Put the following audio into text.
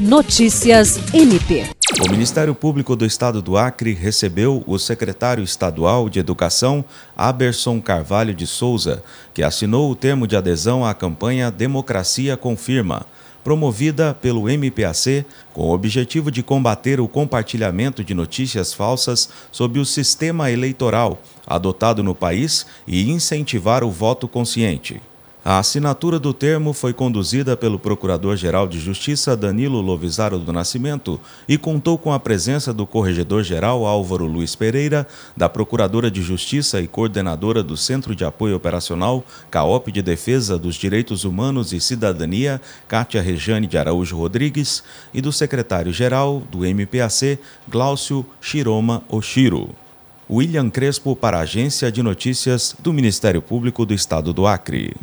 Notícias MP. O Ministério Público do Estado do Acre recebeu o secretário estadual de Educação, Aberson Carvalho de Souza, que assinou o termo de adesão à campanha Democracia Confirma, promovida pelo MPAC com o objetivo de combater o compartilhamento de notícias falsas sobre o sistema eleitoral adotado no país e incentivar o voto consciente. A assinatura do termo foi conduzida pelo Procurador-Geral de Justiça Danilo Lovisaro do Nascimento e contou com a presença do Corregedor-Geral Álvaro Luiz Pereira, da Procuradora de Justiça e coordenadora do Centro de Apoio Operacional CAOP de Defesa dos Direitos Humanos e Cidadania, Cátia Rejane de Araújo Rodrigues, e do Secretário-Geral do MPAC, Glaucio Shiroma Oshiro. William Crespo para a Agência de Notícias do Ministério Público do Estado do Acre.